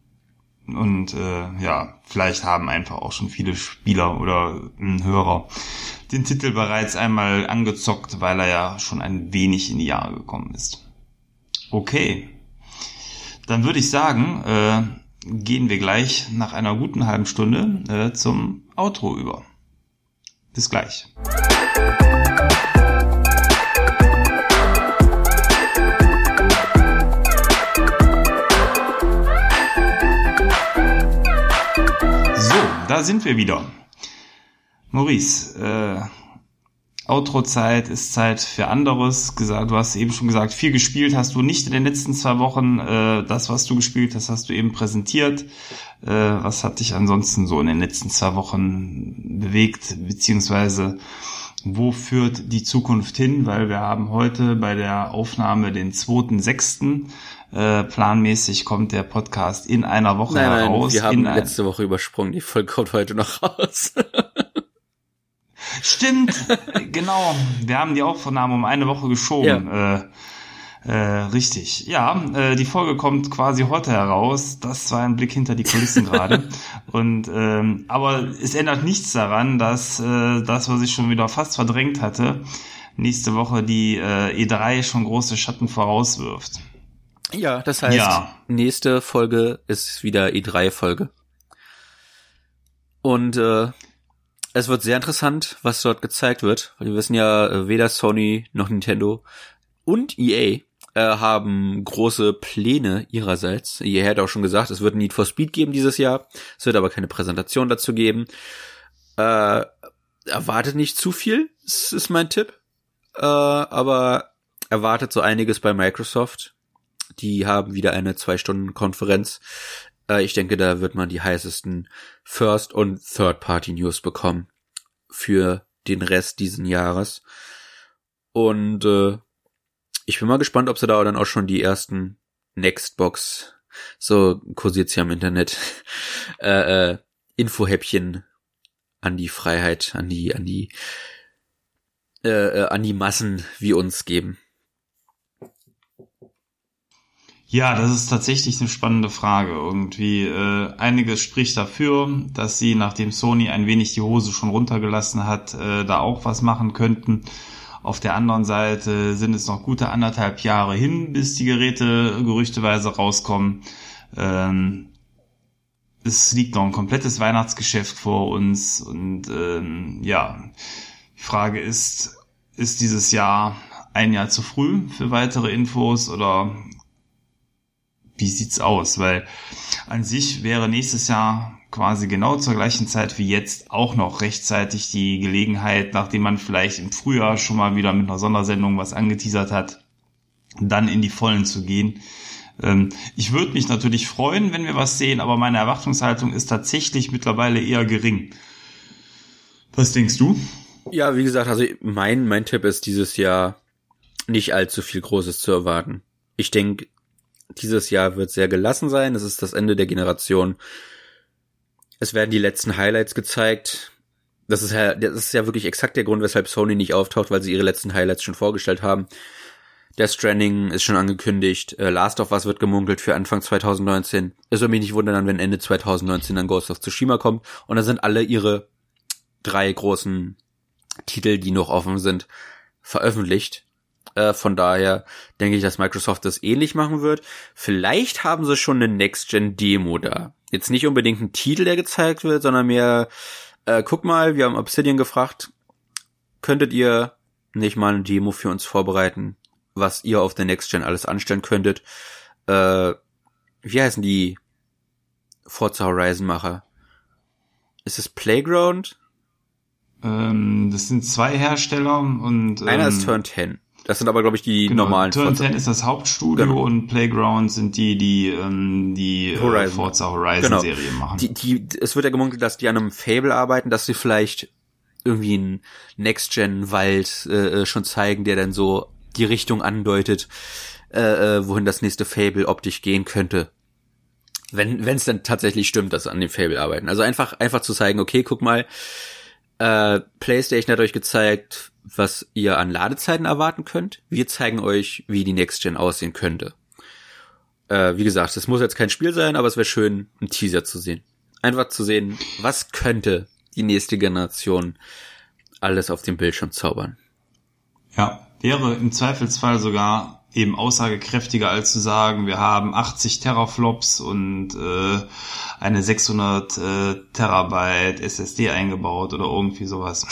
S1: Und äh, ja, vielleicht haben einfach auch schon viele Spieler oder äh, Hörer den Titel bereits einmal angezockt, weil er ja schon ein wenig in die Jahre gekommen ist. Okay, dann würde ich sagen, äh, gehen wir gleich nach einer guten halben Stunde äh, zum Outro über. Bis gleich. Da sind wir wieder. Maurice, äh, Outro-Zeit ist Zeit für anderes. Du hast eben schon gesagt, viel gespielt hast du nicht in den letzten zwei Wochen. Äh, das, was du gespielt hast, hast du eben präsentiert. Äh, was hat dich ansonsten so in den letzten zwei Wochen bewegt, beziehungsweise wo führt die Zukunft hin? Weil wir haben heute bei der Aufnahme den 2.6. Äh, planmäßig kommt der Podcast in einer Woche
S2: nein, nein,
S1: heraus.
S2: Wir haben letzte Woche übersprungen, die Folge kommt heute noch raus.
S1: Stimmt, genau. Wir haben die Aufnahme um eine Woche geschoben. Ja. Äh, äh, richtig. Ja, äh, die Folge kommt quasi heute heraus. Das war ein Blick hinter die Kulissen gerade. Und ähm, aber es ändert nichts daran, dass äh, das, was ich schon wieder fast verdrängt hatte, nächste Woche die äh, E3 schon große Schatten vorauswirft.
S2: Ja, das heißt, ja. nächste Folge ist wieder E3-Folge. Und äh, es wird sehr interessant, was dort gezeigt wird. Wir wissen ja, äh, weder Sony noch Nintendo und EA äh, haben große Pläne ihrerseits. EA hat auch schon gesagt, es wird Need for Speed geben dieses Jahr. Es wird aber keine Präsentation dazu geben. Äh, erwartet nicht zu viel, ist mein Tipp. Äh, aber erwartet so einiges bei Microsoft. Die haben wieder eine Zwei-Stunden-Konferenz. Äh, ich denke, da wird man die heißesten First- und Third-Party-News bekommen für den Rest diesen Jahres. Und äh, ich bin mal gespannt, ob sie da dann auch schon die ersten Nextbox, so kursiert sie am Internet, äh, äh, Infohäppchen an die Freiheit, an die, an die, äh, äh, an die Massen wie uns geben.
S1: Ja, das ist tatsächlich eine spannende Frage. Irgendwie äh, einiges spricht dafür, dass sie, nachdem Sony ein wenig die Hose schon runtergelassen hat, äh, da auch was machen könnten. Auf der anderen Seite sind es noch gute anderthalb Jahre hin, bis die Geräte gerüchteweise rauskommen. Ähm, es liegt noch ein komplettes Weihnachtsgeschäft vor uns und ähm, ja, die Frage ist, ist dieses Jahr ein Jahr zu früh für weitere Infos oder wie sieht's aus? Weil an sich wäre nächstes Jahr quasi genau zur gleichen Zeit wie jetzt auch noch rechtzeitig die Gelegenheit, nachdem man vielleicht im Frühjahr schon mal wieder mit einer Sondersendung was angeteasert hat, dann in die Vollen zu gehen. Ähm, ich würde mich natürlich freuen, wenn wir was sehen, aber meine Erwartungshaltung ist tatsächlich mittlerweile eher gering. Was denkst du?
S2: Ja, wie gesagt, also mein, mein Tipp ist dieses Jahr nicht allzu viel Großes zu erwarten. Ich denke, dieses Jahr wird sehr gelassen sein. Es ist das Ende der Generation. Es werden die letzten Highlights gezeigt. Das ist ja, das ist ja wirklich exakt der Grund, weshalb Sony nicht auftaucht, weil sie ihre letzten Highlights schon vorgestellt haben. Death Stranding ist schon angekündigt. Äh, Last of Us wird gemunkelt für Anfang 2019. Es soll mich nicht wundern, wenn Ende 2019 dann Ghost of Tsushima kommt. Und dann sind alle ihre drei großen Titel, die noch offen sind, veröffentlicht. Äh, von daher denke ich, dass Microsoft das ähnlich machen wird. Vielleicht haben sie schon eine Next-Gen-Demo da. Jetzt nicht unbedingt ein Titel, der gezeigt wird, sondern mehr, äh, guck mal, wir haben Obsidian gefragt, könntet ihr nicht mal eine Demo für uns vorbereiten, was ihr auf der Next-Gen alles anstellen könntet? Äh, wie heißen die Forza Horizon-Macher? Ist es Playground?
S1: Ähm, das sind zwei Hersteller und
S2: ähm, einer ist Turn 10. Das sind aber, glaube ich, die genau. normalen
S1: Turn 10 ist das Hauptstudio genau. und Playground sind die, die ähm, die äh, Horizon. Forza Horizon genau. Serie machen.
S2: Die, die, es wird ja gemunkelt, dass die an einem Fable arbeiten, dass sie vielleicht irgendwie einen Next-Gen-Wald äh, äh, schon zeigen, der dann so die Richtung andeutet, äh, äh, wohin das nächste Fable optisch gehen könnte. Wenn es dann tatsächlich stimmt, dass sie an dem Fable arbeiten. Also einfach einfach zu zeigen, okay, guck mal, äh, PlayStation hat euch gezeigt, was ihr an Ladezeiten erwarten könnt. Wir zeigen euch, wie die Next Gen aussehen könnte. Äh, wie gesagt, es muss jetzt kein Spiel sein, aber es wäre schön, einen Teaser zu sehen. Einfach zu sehen, was könnte die nächste Generation alles auf dem Bildschirm zaubern.
S1: Ja, wäre im Zweifelsfall sogar eben aussagekräftiger als zu sagen, wir haben 80 Teraflops und äh, eine 600 äh, Terabyte SSD eingebaut oder irgendwie sowas.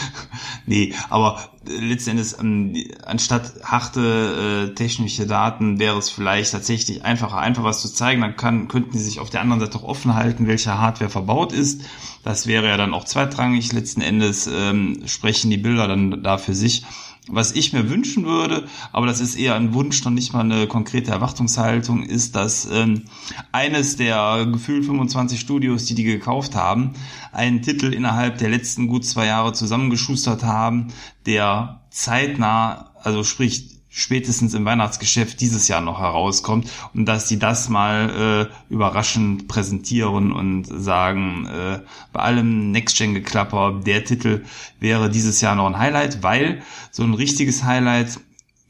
S1: nee, aber letztendlich ähm, anstatt harte äh, technische Daten wäre es vielleicht tatsächlich einfacher, einfach was zu zeigen. Dann kann, könnten die sich auf der anderen Seite auch offen halten, welche Hardware verbaut ist. Das wäre ja dann auch zweitrangig. Letzten Endes ähm, sprechen die Bilder dann da für sich was ich mir wünschen würde, aber das ist eher ein Wunsch, noch nicht mal eine konkrete Erwartungshaltung, ist, dass ähm, eines der gefühlt 25 Studios, die die gekauft haben, einen Titel innerhalb der letzten gut zwei Jahre zusammengeschustert haben, der zeitnah, also sprich spätestens im Weihnachtsgeschäft dieses Jahr noch herauskommt und dass sie das mal äh, überraschend präsentieren und sagen, äh, bei allem Next-Gen-Geklapper, der Titel wäre dieses Jahr noch ein Highlight, weil so ein richtiges Highlight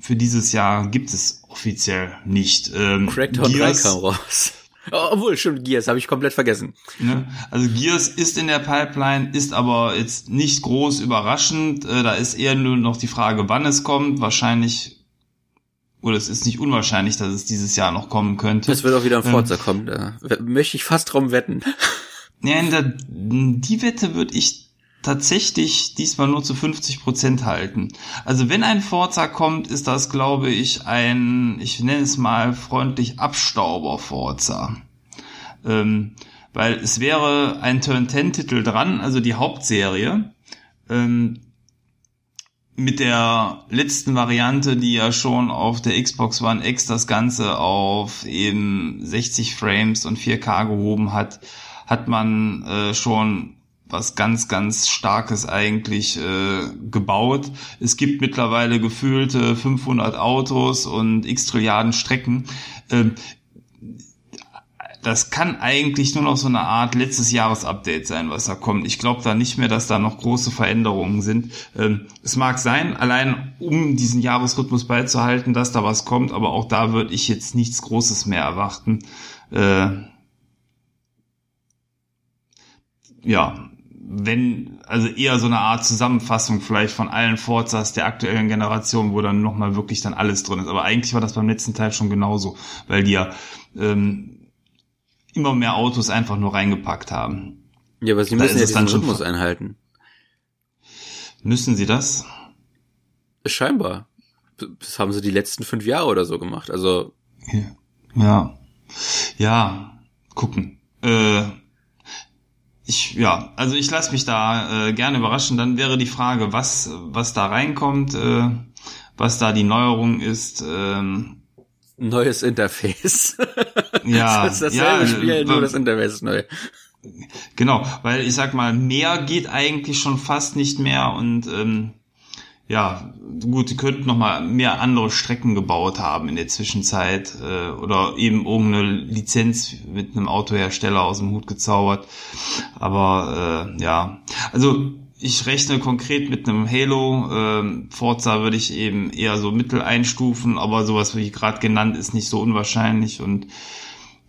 S1: für dieses Jahr gibt es offiziell nicht.
S2: Ähm, Crackdown 3 kam raus. Oh, obwohl, stimmt, Gears habe ich komplett vergessen.
S1: Ne? Also Gears ist in der Pipeline, ist aber jetzt nicht groß überraschend. Äh, da ist eher nur noch die Frage, wann es kommt. Wahrscheinlich oder es ist nicht unwahrscheinlich, dass es dieses Jahr noch kommen könnte.
S2: Es wird auch wieder ein ähm, Forza ähm, kommen, da möchte ich fast drum wetten.
S1: Ja, der, die Wette würde ich tatsächlich diesmal nur zu 50 Prozent halten. Also wenn ein Forza kommt, ist das, glaube ich, ein, ich nenne es mal freundlich Abstauber-Forza. Ähm, weil es wäre ein Turn-10-Titel dran, also die Hauptserie. Ähm, mit der letzten Variante, die ja schon auf der Xbox One X das Ganze auf eben 60 Frames und 4K gehoben hat, hat man äh, schon was ganz, ganz Starkes eigentlich äh, gebaut. Es gibt mittlerweile gefühlte 500 Autos und x Trilliarden Strecken. Ähm, das kann eigentlich nur noch so eine Art letztes Jahres-Update sein, was da kommt. Ich glaube da nicht mehr, dass da noch große Veränderungen sind. Ähm, es mag sein, allein um diesen Jahresrhythmus beizuhalten, dass da was kommt, aber auch da würde ich jetzt nichts Großes mehr erwarten. Äh, ja, wenn, also eher so eine Art Zusammenfassung vielleicht von allen Forzas der aktuellen Generation, wo dann nochmal wirklich dann alles drin ist. Aber eigentlich war das beim letzten Teil schon genauso, weil die ja ähm, immer mehr Autos einfach nur reingepackt haben.
S2: Ja, aber sie müssen ja diesen Rhythmus einhalten.
S1: Müssen sie das?
S2: Scheinbar. Das haben sie die letzten fünf Jahre oder so gemacht. Also.
S1: Ja. Ja. Gucken. Äh, ich, ja, also ich lasse mich da äh, gerne überraschen. Dann wäre die Frage, was, was da reinkommt, äh, was da die Neuerung ist. Ähm,
S2: neues Interface.
S1: Ja,
S2: das ist dasselbe ja, Spiel, nur das Interface ist neu.
S1: Genau, weil ich sag mal, mehr geht eigentlich schon fast nicht mehr und ähm, ja, gut, die könnten noch mal mehr andere Strecken gebaut haben in der Zwischenzeit äh, oder eben irgendeine Lizenz mit einem Autohersteller aus dem Hut gezaubert. Aber äh, ja, also ich rechne konkret mit einem Halo. Ähm, Forza würde ich eben eher so mittel einstufen, aber sowas wie gerade genannt ist nicht so unwahrscheinlich und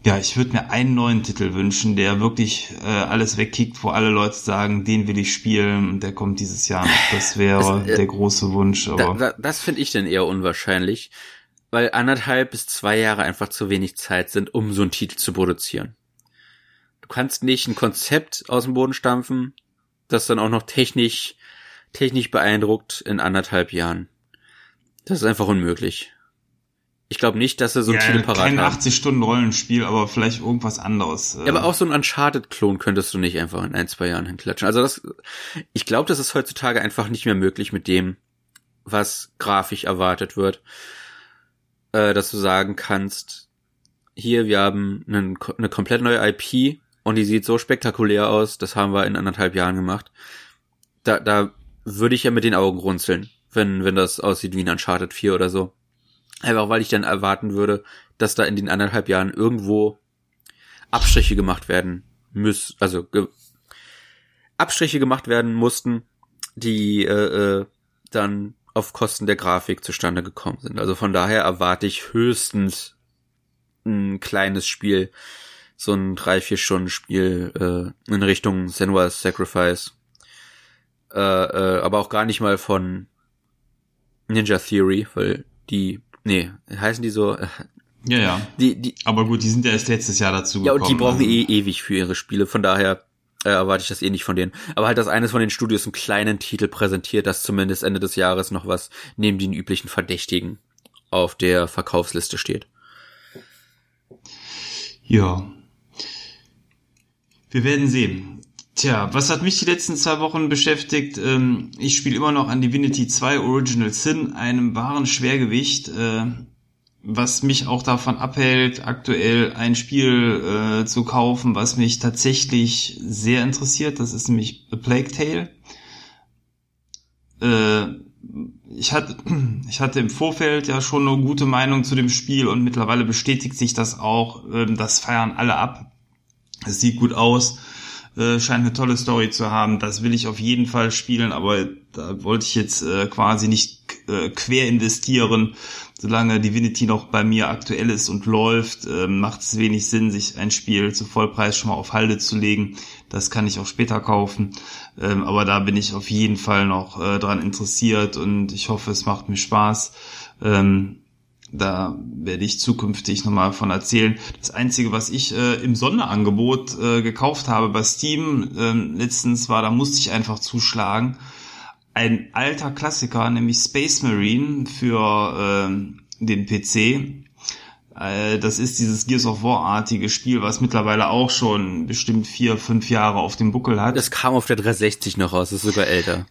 S1: ja, ich würde mir einen neuen Titel wünschen, der wirklich äh, alles wegkickt, wo alle Leute sagen, den will ich spielen und der kommt dieses Jahr noch. Das wäre äh, der große Wunsch. Aber
S2: da, da, das finde ich dann eher unwahrscheinlich, weil anderthalb bis zwei Jahre einfach zu wenig Zeit sind, um so einen Titel zu produzieren. Du kannst nicht ein Konzept aus dem Boden stampfen, das dann auch noch technisch, technisch beeindruckt in anderthalb Jahren. Das ist einfach unmöglich. Ich glaube nicht, dass er so ein ja, Titel parat
S1: kein 80 Stunden Rollenspiel, aber vielleicht irgendwas anderes.
S2: Ja, aber auch so ein Uncharted-Klon könntest du nicht einfach in ein, zwei Jahren hinklatschen. Also das, ich glaube, das ist heutzutage einfach nicht mehr möglich mit dem, was grafisch erwartet wird, äh, dass du sagen kannst, hier, wir haben einen, eine komplett neue IP und die sieht so spektakulär aus, das haben wir in anderthalb Jahren gemacht. Da, da würde ich ja mit den Augen runzeln, wenn, wenn das aussieht wie ein Uncharted 4 oder so. Einfach weil ich dann erwarten würde, dass da in den anderthalb Jahren irgendwo Abstriche gemacht werden müssen, also ge Abstriche gemacht werden mussten, die äh, äh, dann auf Kosten der Grafik zustande gekommen sind. Also von daher erwarte ich höchstens ein kleines Spiel, so ein drei, vier Stunden Spiel äh, in Richtung Senua's Sacrifice. Äh, äh, aber auch gar nicht mal von Ninja Theory, weil die, nee, heißen die so? Äh,
S1: ja, ja.
S2: Die, die,
S1: aber gut, die sind ja erst letztes Jahr dazu
S2: gekommen. Ja, und die brauchen also. eh ewig für ihre Spiele, von daher äh, erwarte ich das eh nicht von denen. Aber halt, dass eines von den Studios einen kleinen Titel präsentiert, das zumindest Ende des Jahres noch was neben den üblichen Verdächtigen auf der Verkaufsliste steht.
S1: Ja. Wir werden sehen. Tja, was hat mich die letzten zwei Wochen beschäftigt? Ähm, ich spiele immer noch an Divinity 2 Original Sin, einem wahren Schwergewicht, äh, was mich auch davon abhält, aktuell ein Spiel äh, zu kaufen, was mich tatsächlich sehr interessiert. Das ist nämlich A Plague Tale. Äh, ich hatte, ich hatte im Vorfeld ja schon eine gute Meinung zu dem Spiel und mittlerweile bestätigt sich das auch. Ähm, das feiern alle ab. Es sieht gut aus, äh, scheint eine tolle Story zu haben. Das will ich auf jeden Fall spielen, aber da wollte ich jetzt äh, quasi nicht äh, quer investieren. Solange Divinity noch bei mir aktuell ist und läuft, macht es wenig Sinn, sich ein Spiel zu Vollpreis schon mal auf Halde zu legen. Das kann ich auch später kaufen. Ähm, aber da bin ich auf jeden Fall noch äh, dran interessiert und ich hoffe, es macht mir Spaß. Ähm, da werde ich zukünftig nochmal von erzählen. Das Einzige, was ich äh, im Sonderangebot äh, gekauft habe bei Steam äh, letztens war, da musste ich einfach zuschlagen. Ein alter Klassiker, nämlich Space Marine für äh, den PC. Das ist dieses Gears of War-artige Spiel, was mittlerweile auch schon bestimmt vier, fünf Jahre auf dem Buckel hat.
S2: Das kam auf der 360 noch raus, ist sogar älter.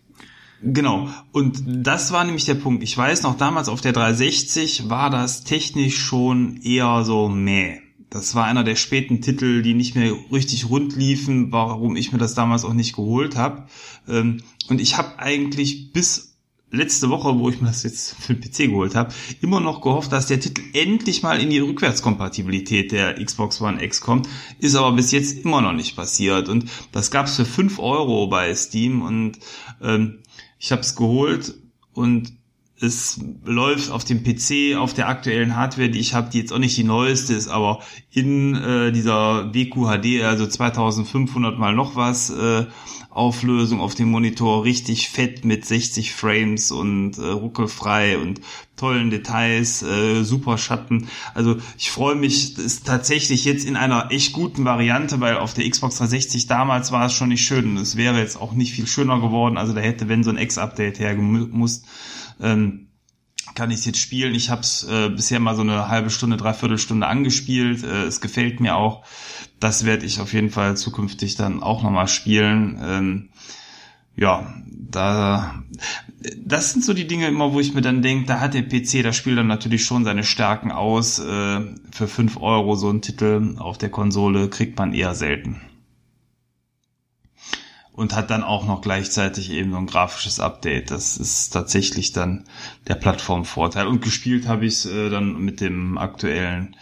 S1: Genau. Und das war nämlich der Punkt. Ich weiß noch, damals auf der 360 war das technisch schon eher so meh. Das war einer der späten Titel, die nicht mehr richtig rund liefen, warum ich mir das damals auch nicht geholt habe. Ähm, und ich habe eigentlich bis letzte Woche, wo ich mir das jetzt für den PC geholt habe, immer noch gehofft, dass der Titel endlich mal in die Rückwärtskompatibilität der Xbox One X kommt. Ist aber bis jetzt immer noch nicht passiert. Und das gab's für fünf Euro bei Steam und ähm, ich habe es geholt und es läuft auf dem PC, auf der aktuellen Hardware, die ich habe, die jetzt auch nicht die neueste ist, aber in äh, dieser WQHD, also 2500 mal noch was, äh, Auflösung auf dem Monitor richtig fett mit 60 Frames und äh, ruckelfrei und tollen Details, äh, super Schatten. Also ich freue mich, das ist tatsächlich jetzt in einer echt guten Variante, weil auf der Xbox 360 damals war es schon nicht schön und es wäre jetzt auch nicht viel schöner geworden. Also da hätte, wenn so ein X-Update hergemusst, ähm, kann ich es jetzt spielen. Ich habe es äh, bisher mal so eine halbe Stunde, dreiviertel Stunde angespielt. Äh, es gefällt mir auch das werde ich auf jeden Fall zukünftig dann auch nochmal spielen. Ähm, ja, da, das sind so die Dinge immer, wo ich mir dann denke, da hat der PC das Spiel dann natürlich schon seine Stärken aus. Äh, für fünf Euro so ein Titel auf der Konsole kriegt man eher selten. Und hat dann auch noch gleichzeitig eben so ein grafisches Update. Das ist tatsächlich dann der Plattformvorteil. Und gespielt habe ich es äh, dann mit dem aktuellen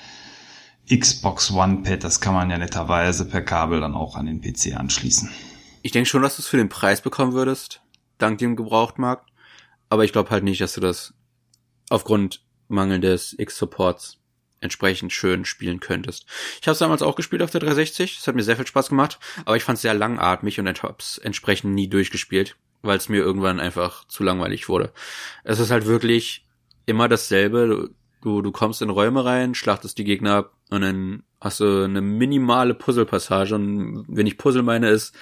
S1: Xbox One Pad, das kann man ja netterweise per Kabel dann auch an den PC anschließen.
S2: Ich denke schon, dass du es für den Preis bekommen würdest, dank dem Gebrauchtmarkt. Aber ich glaube halt nicht, dass du das aufgrund mangelndes X-Supports entsprechend schön spielen könntest. Ich habe es damals auch gespielt auf der 360. Es hat mir sehr viel Spaß gemacht, aber ich fand es sehr langatmig und habe es entsprechend nie durchgespielt, weil es mir irgendwann einfach zu langweilig wurde. Es ist halt wirklich immer dasselbe. Du, du kommst in Räume rein, schlachtest die Gegner ab und dann hast du eine minimale Puzzlepassage und wenn ich Puzzle meine ist,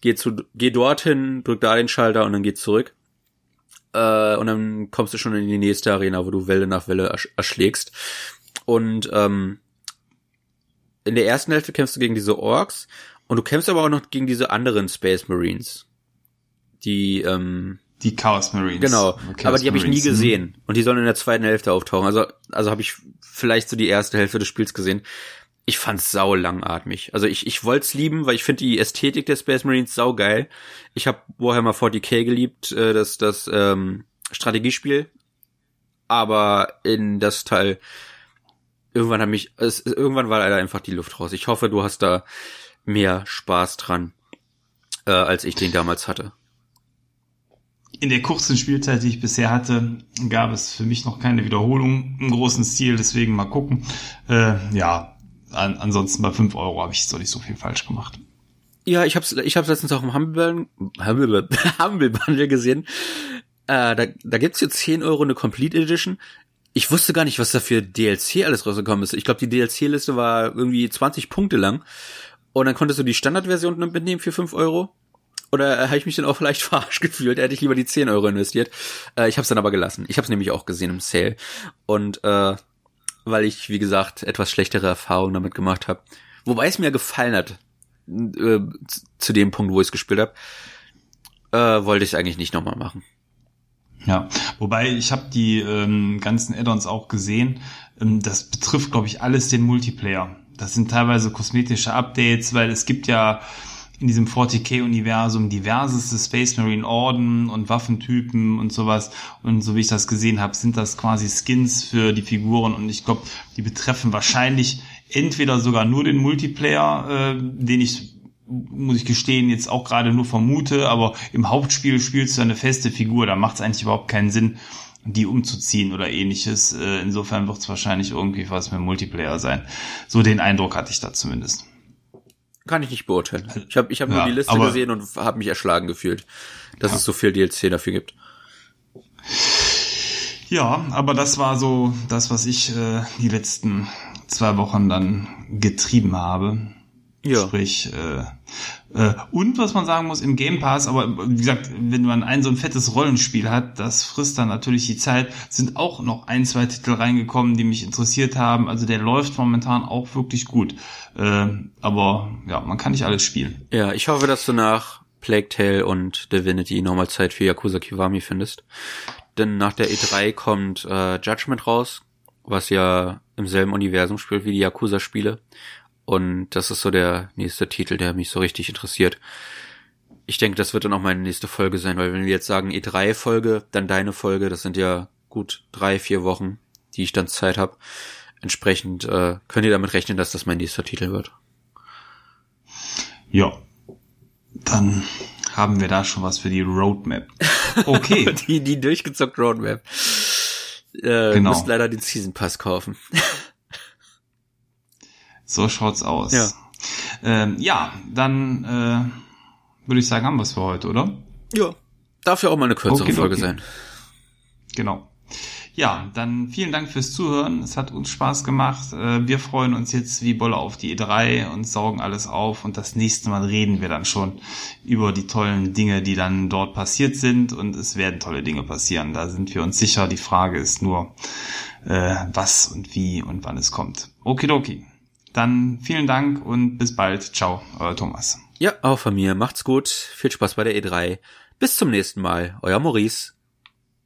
S2: geh zu, geh dorthin, drück da den Schalter und dann geh zurück. Äh, und dann kommst du schon in die nächste Arena, wo du Welle nach Welle ersch erschlägst. Und ähm, in der ersten Hälfte kämpfst du gegen diese Orks und du kämpfst aber auch noch gegen diese anderen Space Marines, die ähm,
S1: Die Chaos Marines.
S2: Genau,
S1: Chaos
S2: aber die habe ich nie
S1: Marines, hm.
S2: gesehen und die sollen in der zweiten Hälfte auftauchen. Also also habe ich vielleicht so die erste Hälfte des Spiels gesehen. Ich fand's sau langatmig. Also ich ich wollt's lieben, weil ich finde die Ästhetik der Space Marines sau geil. Ich habe Warhammer 40k geliebt, äh, das das ähm, Strategiespiel, aber in das Teil irgendwann hat mich es, irgendwann war leider einfach die Luft raus. Ich hoffe, du hast da mehr Spaß dran, äh, als ich den damals hatte.
S1: In der kurzen Spielzeit, die ich bisher hatte, gab es für mich noch keine Wiederholung im großen Stil, deswegen mal gucken. Äh, ja, an, ansonsten bei fünf Euro habe ich so nicht so viel falsch gemacht.
S2: Ja, ich hab's, ich hab's letztens auch im Humble, Humble, Humble Bundle gesehen. Äh, da, da gibt's für 10 Euro eine Complete Edition. Ich wusste gar nicht, was da für DLC alles rausgekommen ist. Ich glaube, die DLC-Liste war irgendwie 20 Punkte lang. Und dann konntest du die Standardversion mitnehmen für 5 Euro. Oder äh, habe ich mich dann auch vielleicht verarscht gefühlt? Hätte ich lieber die 10 Euro investiert. Äh, ich habe es dann aber gelassen. Ich habe es nämlich auch gesehen im Sale. Und äh, weil ich, wie gesagt, etwas schlechtere Erfahrungen damit gemacht habe. Wobei es mir gefallen hat, äh, zu dem Punkt, wo ich es gespielt habe, äh, wollte ich eigentlich nicht nochmal machen.
S1: Ja, wobei ich habe die ähm, ganzen Add-ons auch gesehen. Ähm, das betrifft, glaube ich, alles den Multiplayer. Das sind teilweise kosmetische Updates, weil es gibt ja in diesem 40k-Universum diverseste Space Marine Orden und Waffentypen und sowas. Und so wie ich das gesehen habe, sind das quasi Skins für die Figuren. Und ich glaube, die betreffen wahrscheinlich entweder sogar nur den Multiplayer, äh, den ich muss ich gestehen, jetzt auch gerade nur vermute, aber im Hauptspiel spielst du eine feste Figur, da macht es eigentlich überhaupt keinen Sinn, die umzuziehen oder ähnliches. Äh, insofern wird es wahrscheinlich irgendwie was mit Multiplayer sein. So den Eindruck hatte ich da zumindest.
S2: Kann ich nicht beurteilen. Ich habe ich hab ja, nur die Liste gesehen und habe mich erschlagen gefühlt, dass ja. es so viel DLC dafür gibt.
S1: Ja, aber das war so das, was ich äh, die letzten zwei Wochen dann getrieben habe. Ja. Sprich, äh, äh, und was man sagen muss, im Game Pass, aber wie gesagt, wenn man ein so ein fettes Rollenspiel hat, das frisst dann natürlich die Zeit, sind auch noch ein, zwei Titel reingekommen, die mich interessiert haben. Also der läuft momentan auch wirklich gut. Äh, aber ja, man kann nicht alles spielen.
S2: Ja, ich hoffe, dass du nach Plague Tale und Divinity nochmal Zeit für Yakuza Kiwami findest. Denn nach der E3 kommt äh, Judgment raus, was ja im selben Universum spielt wie die Yakuza-Spiele. Und das ist so der nächste Titel, der mich so richtig interessiert. Ich denke, das wird dann auch meine nächste Folge sein, weil wenn wir jetzt sagen E3-Folge, dann deine Folge, das sind ja gut drei, vier Wochen, die ich dann Zeit habe. Entsprechend äh, könnt ihr damit rechnen, dass das mein nächster Titel wird.
S1: Ja, dann haben wir da schon was für die Roadmap. Okay.
S2: die, die durchgezockt Roadmap. Äh, genau. Müsst leider den Season Pass kaufen.
S1: So schaut's aus. Ja, ähm, ja dann äh, würde ich sagen, haben wir es für heute, oder?
S2: Ja. Darf ja auch mal eine kürzere okay, Folge okay. sein.
S1: Genau. Ja, dann vielen Dank fürs Zuhören. Es hat uns Spaß gemacht. Äh, wir freuen uns jetzt wie Bolle auf die E3 und saugen alles auf. Und das nächste Mal reden wir dann schon über die tollen Dinge, die dann dort passiert sind. Und es werden tolle Dinge passieren. Da sind wir uns sicher. Die Frage ist nur, äh, was und wie und wann es kommt. Okidoki. Dann vielen Dank und bis bald. Ciao, euer Thomas.
S2: Ja, auch von mir. Macht's gut. Viel Spaß bei der E3. Bis zum nächsten Mal. Euer Maurice.